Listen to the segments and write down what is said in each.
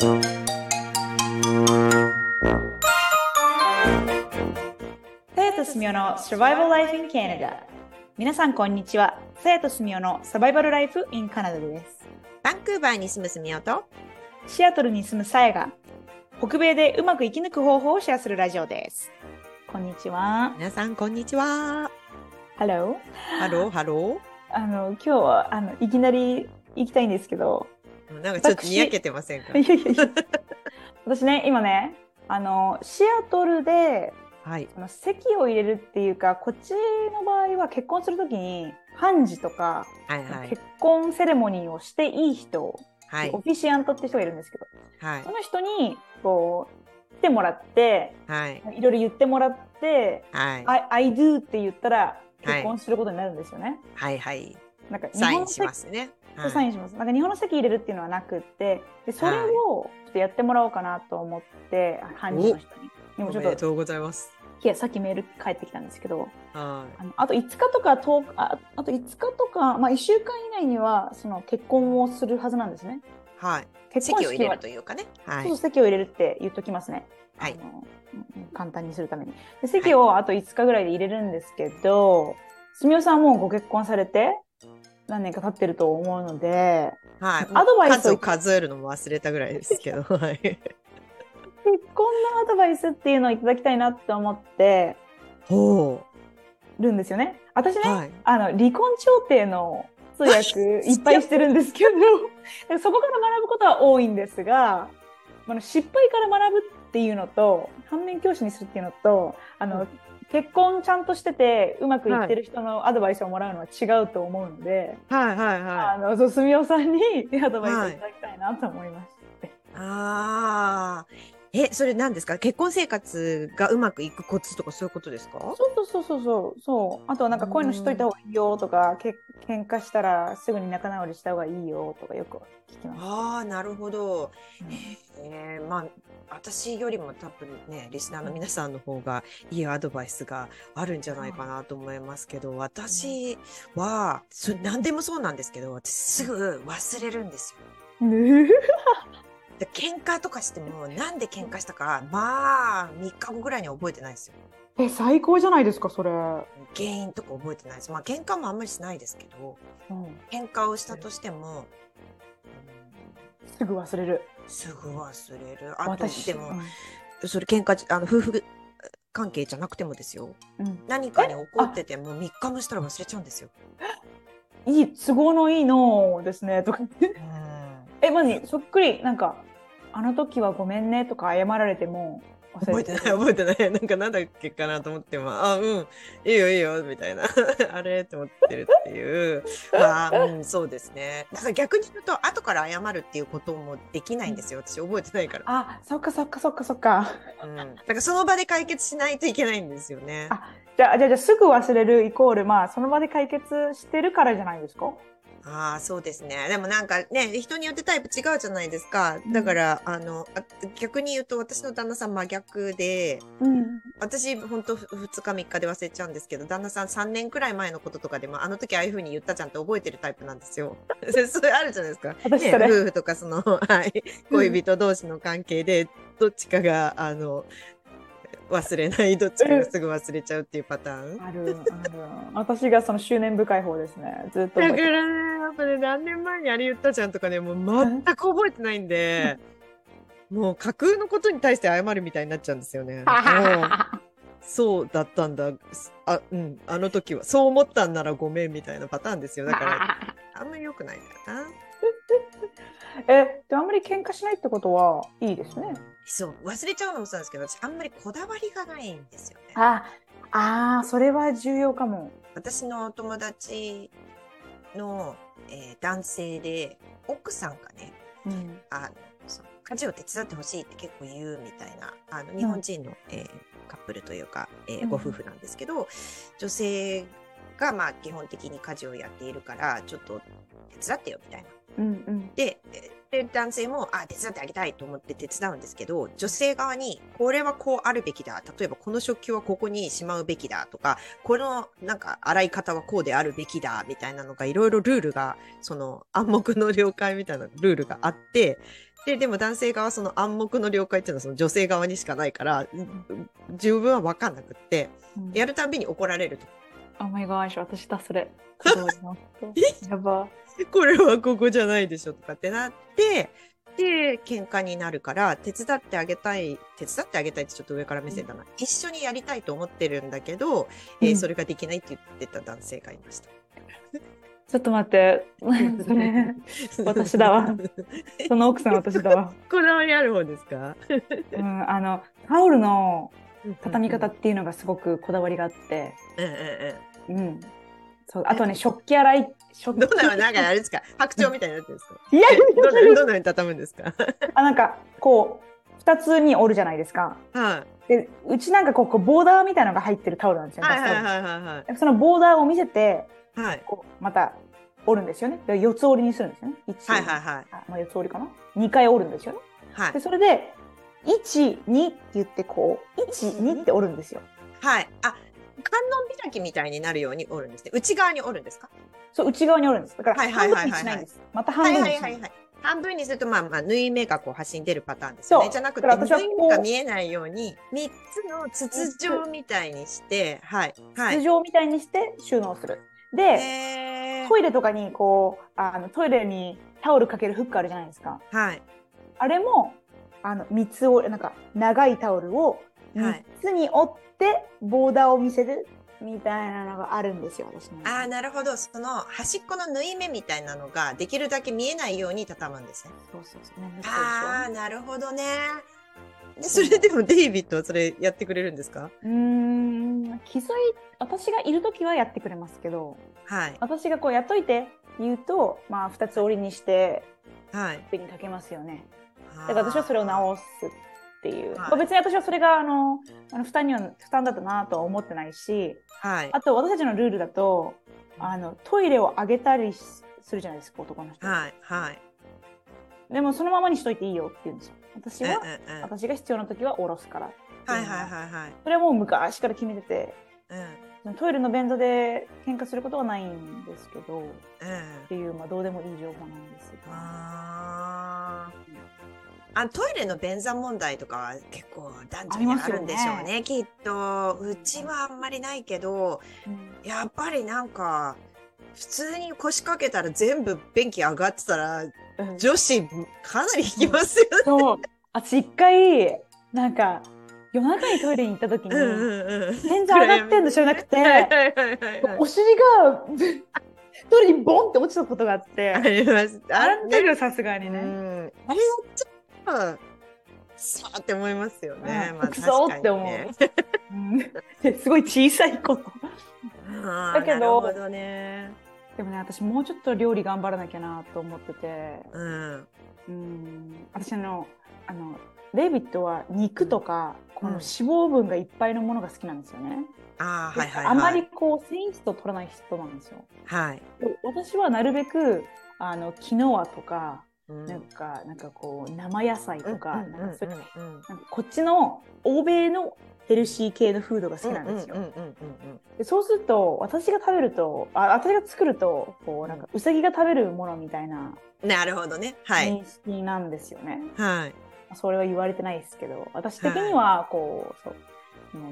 さやとすみおの Survival Life in Canada 皆さんこんにちは。さやとすみおのサバイバルライフ in カナダです。バンクーバーに住むすみおと。シアトルに住むさやが北米でうまく生き抜く方法をシェアするラジオです。こんにちは。皆さんこんにちは。Hello ハローハロあの今日はあのいきなり行きたいんですけどーなんかちょっとにやけてませんか？いやいやいや。私ね今ねあのシアトルではい。その籍を入れるっていうかこっちの場合は結婚するときに判事とか、はいはい。結婚セレモニーをしていい人、はい。オフィシアントって人がいるんですけどはい。その人にこう来てもらってはい。いろいろ言ってもらってはい。I, I do って言ったら結婚することになるんですよね。はいはいなんか日サインしますねそうサインします。なんか日本の籍入れるっていうのはなくってでそれをちょっとやってもらおうかなと思って判事の人に。でもちょっとおめでとうございますいやさっきメール返ってきたんですけどはあのあと5日とか10日ああと5日とか、まあ、1週間以内にはその結婚をするはずなんですね。いはい結婚式は席を入れるというかねはそうい席を入れるって言っときますね。はいあのうん簡単にするために。で席をあと5日ぐらいで入れるんですけど、すみおさんはもうご結婚されて何年か経ってると思うので、はい。アドバイスを数を数えるのも忘れたぐらいですけどはい。結婚のアドバイスっていうのをいただきたいなって思ってほるんですよね。私ね、うはい。あの離婚調停の通訳いっぱいしてるんですけどで そこから学ぶことは多いんですがあの失敗から学ぶっていうのと反面教師にするっていうのとあの、うん結婚ちゃんとしててうまくいってる人のアドバイスをもらうのは違うと思うので、はいはいはあのそう住代さんに アドバイスをい。ただきたいなと思いまして。いああえそれ何ですか？結婚生活がうまくいくコツとかそういうことですか？そうそうそうそうそう。あとはなんかこういうのしといた方がいいよとかけ喧嘩したらすぐに仲直りした方がいいよとかよく聞きます。ああなるほど。うん。えー、まあ私よりも多分ねリスナーの皆さんの方がいいアドバイスがあるんじゃないかなと思いますけど私はそれ何でもそうなんですけど私すぐ忘れるんですよ。ねで喧嘩とかしてもなんで喧嘩したかまあ3日後ぐらいには覚えてないですよ。え最高じゃないですかそれ。原因とか覚えてないです。まあ喧嘩もあんまりしないですけどうん喧嘩をしたとしても、すぐ忘れる。うんすぐ忘れる。あと私でも、それ喧嘩じあの夫婦関係じゃなくてもですよ。うんうん何かに怒ってても3日もしたら忘れちゃうんですよ。いい都合のいいのですねとか言って。えマジそっくり。なんかあの時はごめんねとか謝られても忘れ覚えてない覚えてない。なんかなんだっけかなと思ってもあうん。いいよいいよみたいな。あれ？って思ってるっていう。まあうんそうですね。だから逆に言うと後から謝るっていうこともできないんですよ。私覚えてないから、あそっかそっかそっかそっか。うん、だからその場で解決しないといけないんですよね。あじゃあじゃあじゃあすぐ忘れるイコールまあその場で解決してるからじゃないですか？ああそうですねでもなんかね人によってタイプ違うじゃないですかだから、あのあ逆に言うと私の旦那さん真逆でうん。私本当2日3日で忘れちゃうんですけど旦那さん3年くらい前のこととかでもあの時ああいう風に言ったじゃんって覚えてるタイプなんですよ。それあるじゃないですか。ね、夫婦とかその、はい、恋人同士の関係でどっちかがあの忘れないどっちかがすぐ忘れちゃうっていうパターン？あるある。私がその執念深い方ですね。ずっとだか。らね、やっぱね、何年前にあれ言ったじゃんとかね、もう全く覚えてないんで、もう架空のことに対して謝るみたいになっちゃうんですよね。そうだったんだ。あ、うん、あの時は。そう思ったんならごめんみたいなパターンですよ。だから、あんまり良くないんだよな。えであんまり喧嘩しないってことはいいですね。そう、忘れちゃうのもそうなんですけど、私あんまりこだわりがないんですよね。ああーそれは重要かも。私のお友達の、えー男性で、奥さんがね、うんあの、その家事を手伝ってほしいって結構言うみたいな、あの、日本人の、えーカップルというか、えーうんご夫婦なんですけど、女性が、まあ、基本的に家事をやっているから、ちょっと手伝ってよみたいな。うんうんで、で男性も、あ、手伝ってあげたいと思って手伝うんですけど、女性側に、これはこうあるべきだ。例えば、この食器はここにしまうべきだとか、この、なんか、洗い方はこうであるべきだ、みたいなのが、いろいろルールが、その、暗黙の了解みたいなルールがあって、で、でも男性側はその暗黙の了解っていうのはその女性側にしかないから、うん自分は分かんなくって、うんやるたんびに怒られると。Oh my gosh 私だそれやば。これはここじゃないでしょとかってなって、で、喧嘩になるから、手伝ってあげたい、手伝ってあげたいってちょっと上から目線だな。一緒にやりたいと思ってるんだけど、えーうん。それができないって言ってた男性がいました。ちょっと待って。それ私だわ。その奥さん私だわ、こだわりある方ですか？うん、あのタオルの畳み方っていうのがすごくこだわりがあって。うんうんうん。うん。そうあとね食器洗い食器。どんな、なんかあれですか？白鳥みたいになってるんですか？いやえどんな、どんな風に畳むんですか？あなんかこう2つに折るじゃないですか。はでうちなんかこうボーダーみたいなのが入ってるタオルなんですい。よ、はいはいはいはいはい。そのボーダーを見せてはい。こうまた折るんですよね。で四つ折りにするんですよね。一はいはいはい。あまあ、四つ折りかな？2回折るんですよね。はい。で。それで12って言ってこう12って折るんですよ。はい。あ、観音開きみたいになるように折るんですね。内側に折るんですか？そう内側に折るんですだからはいはいはいはい半分にしないんですまた半はい分にしない。半分にすると、まあまあ、縫い目がこう端に出るパターンですよね。じゃなくて、縫い目が見えないように、3つの筒状みたいにして、はい。はい。筒状みたいにして収納するでトイレとかにこうあのトイレにタオルかけるフックあるじゃないですかはい。あれもあの三つをなんか長いタオルをはい三つに折ってボーダーを見せるみたいなのがあるんですよ私のああ、なるほど。その端っこの縫い目みたいなのが、できるだけ見えないように畳むんですね。そうそうそうねああ、なるほどね。でそれでもデイビッドはそれやってくれるんですか？うーん気づい私がいる時はやってくれますけどはい。私がこうやっといて言うとまあ二つ折りにしてはい。手にかけますよねだだから私はそれを直すっていう、はいまあ、別に私はそれがあのあの負担には負担だったなとは思ってないしはい。あと私たちのルールだとあのトイレを上げたりしするじゃないですか男の人、はい。はい。でもそのままにしといていいよって言うんですよ私は、私が必要な時は下ろすからはいはいはいはい。それはもう昔から決めててうん。トイレの便座で喧嘩することはないんですけどっうん。ていう、まあ、どうでもいい情報なんですがあトイレの便座問題とかは結構男女にあるんでしょうあねきっとうちはあんまりないけどうんやっぱりなんか普通に腰掛けたら全部便器上がってたらうん女子かなり引きますよね。そう私一回なんか夜中にトイレに行った時に。便座上がってんの知らなくて、お尻がトイレにボンって落ちたことがあって、あります。ああれん時はさすがにね。うん。あれやっちゃうとさあって思いますよね。まあうんくそーって思う すごい小さいこと。だけどどね。でもね、私もうちょっと料理頑張らなきゃなと思ってて、うん。うん、私あの、あの、デイビッドは肉とか、このうん脂肪分がいっぱいのものが好きなんですよね。ああ、はいはいはい。あまりこう、繊維質を取らない人なんですよ。はい。で私はなるべく、あの、キノアとか、うんなんか、なんかこう、生野菜とか、うんなんかそういううんうんなんかこっちの欧米のヘルシー系のフードが好きなんですよ。でそうすると私が食べるとあ私が作るとこうなんかウサギが食べるものみたいなうんなるほどね。はい。認識なんですよね。はい。それは言われてないですけど私的にはこう、そう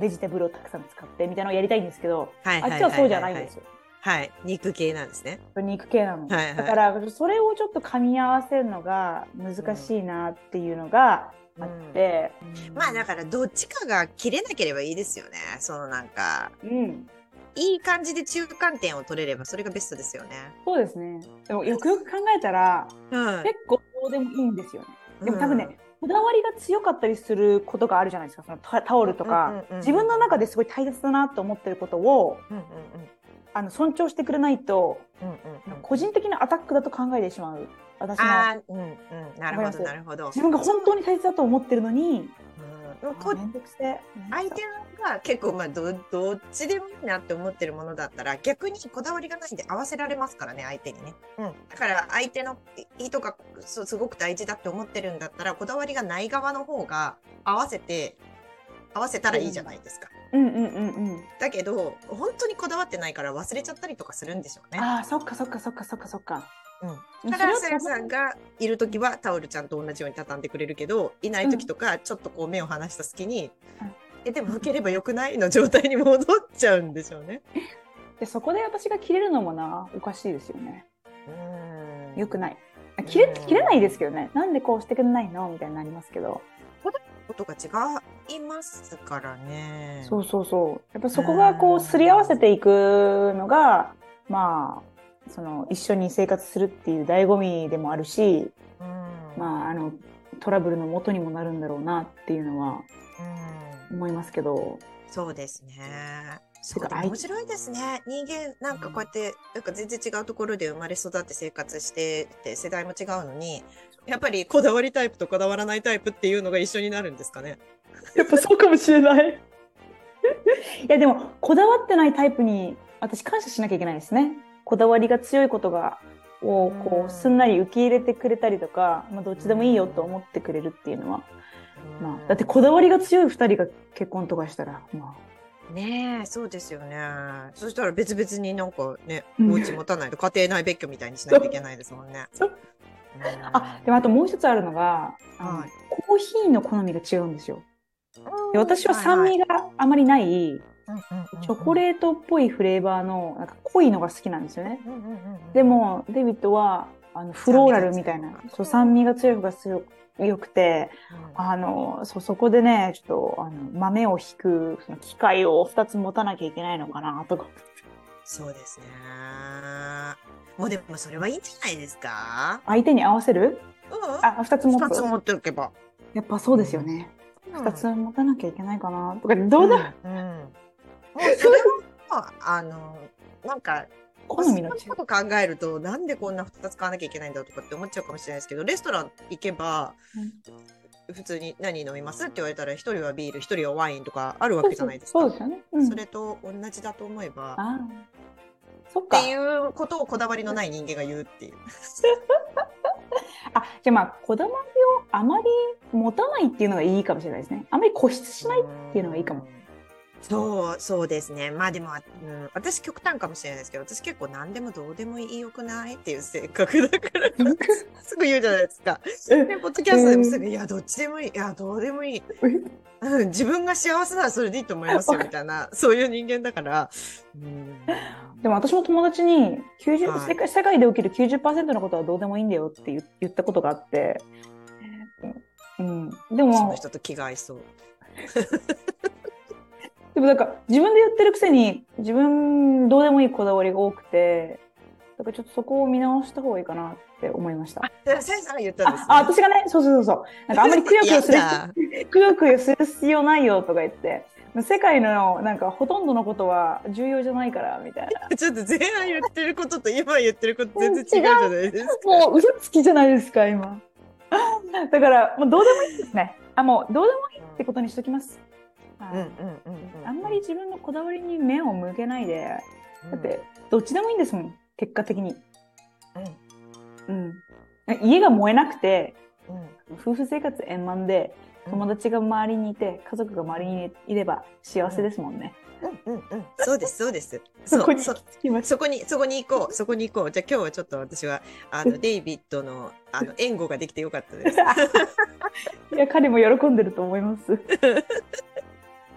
ベジタブルをたくさん使ってみたいなのをやりたいんですけど、はい。あっちはそうじゃないんですよ。はい。肉系なんですね。肉系なの、はいはい。だからそれをちょっと噛み合わせるのが難しいなっていうのがあって、まあだからどっちかが切れなければいいですよね。そのなんか、うん。いい感じで中間点を取れればそれがベストですよね。そうですね。でもよくよく考えたらは結構どうでもいいんですよね。でも多分ね、こだわりが強かったりすることがあるじゃないですか、そのタタオルとか、うんうんうんうん自分の中ですごい大切だなと思ってることをうんうんあの尊重してくれないと、うんうんうんうん個人的なアタックだと考えてしまう。私のああ、うんうん。なるほど、なるほど。自分が本当に大切だと思ってるのに、うん、こあめんどくせえ。相手が結構まあどどっちでもいいなって思ってるものだったら逆にこだわりがないんで合わせられますからね相手にね、うん、だから相手の意図がすごく大事だって思ってるんだったらこだわりがない側の方が合わせて合わせたらいいじゃないですか、うんうんうんうん。だけど本当にこだわってないから忘れちゃったりとかするんでしょうね。ああ、そっかそっかそっかそっかそっか。うん。だから、さやさんがいるときはタオルちゃんと同じように畳んでくれるけど、いないときとか、ちょっとこう目を離した隙に、うん。え、でも拭ければよくないの状態に戻っちゃうんでしょうね。でそこで私が切れるのもなおかしいですよね。うん。よくない。あ切れ切れないですけどね。なんでこうしてくれないの？みたいになりますけどことが違いますからね。そうそうそうやっぱそこがこうすり合わせていくのがまあその一緒に生活するっていう醍醐味でもあるしうん。まああのトラブルの元にもなるんだろうなっていうのはうん思いますけどそうですね。そう面白いですね。人間なんかこうやってなんか全然違うところで生まれ育って生活してて世代も違うのにやっぱりこだわりタイプとこだわらないタイプっていうのが一緒になるんですかね？やっぱそうかもしれない。いやでもこだわってないタイプに私感謝しなきゃいけないですね。こだわりが強いことがをこうすんなり受け入れてくれたりとか、まあ、どっちでもいいよと思ってくれるっていうのは、まあ、だってこだわりが強い2人が結婚とかしたら、まねえそうですよね。そしたら別々になんかねうんお家持たないと家庭内別居みたいにしないといけないですもんね。あ、あでもあともう一つあるのが、はい。コーヒーの好みが違うんですよ。で私は酸味があまりない、チョコーレートっぽいフレーバーのなんか濃いのが好きなんですよね。トでもデビッドはあのフローラルみたいなそう酸味が強い。方が強く良くてあのそそこでねちょっとあの豆をひくその機械を2つ持たなきゃいけないのかなとか。そうですね。もうでもそれはいいんじゃないですか？相手に合わせる？うん。あ2つ持つ？二つ持っておけば。やっぱそうですよね、うん。2つ持たなきゃいけないかな。とかどうだ、うん。うん。もうそれはあのなんか好みのこと考えるとなんでこんな2つ買わなきゃいけないんだとかって思っちゃうかもしれないですけどレストラン行けば普通に何飲みますって言われたら1人はビール1人はワインとかあるわけじゃないですか。そうですよね、うん、それと同じだと思えばあっていうことをこだわりのない人間が言うっていう。あじゃあまあこだわりをあまり持たないっていうのがいいかもしれないですねあまり固執しないっていうのがいいかも。そう、そうですね。まあでも、うん、私極端かもしれないですけど、私結構何でもどうでもいいよくないっていう性格だから、すぐ言うじゃないですか。で、ポッドキャストでもすぐ、いや、どっちでもいい。いや、どうでもいい。うん、自分が幸せならそれでいいと思いますよ、みたいな、そういう人間だから。うん、でも私も友達に90、はい世界世界で起きる90%のことはどうでもいいんだよって言言ったことがあって、うん、でそのも人と気が合いそう。でもなんか自分で言ってるくせに自分どうでもいいこだわりが多くてだからちょっとそこを見直した方がいいかなって思いました。でさやさんが言ったんです、ね。ああ私がねそうそうそうそうなんかあんまりくよくよするくよくよする必要ないよとか言って世界のなんかほとんどのことは重要じゃないからみたいな。ちょっと前半言ってることと今言ってること全然違うじゃないですか。もう嘘つきじゃないですか、今。だから、もうどうでもいいですね。あ、もうどうでもいいってことにしときます。あんまり自分のこだわりに目を向けないで、うん、だって、どっちでもいいんですもん、結果的に。うん、うん。家が燃えなくて、うん。夫婦生活円満で、友達が周りにいて、家族が周りにいれば幸せですもんね。うんうんうん。そうです、そうです。そこにそそこに、そこに行こう、そこに行こう。じゃあ今日はちょっと私は、あの、デイビッドの、あの、援護ができてよかったです。いや、彼も喜んでると思います。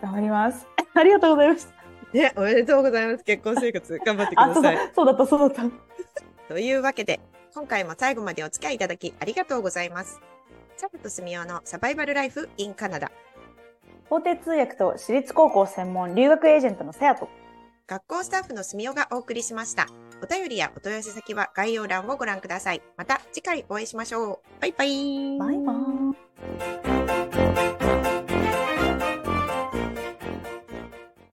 頑張ります。ありがとうございました。ね、おめでとうございます。結婚生活、頑張ってくあ、ださい。そうだ、った、そうだった。というわけで、今回も最後までお付き合いいただきありがとうございます。サルとスミオのサバイバルライフ in カナダ。法廷通訳と私立高校専門留学エージェントのさやと。学校スタッフのスミオがお送りしました。お便りやお問い合わせ先は概要欄をご覧ください。また次回お会いしましょう。バイバイ。バイバイ。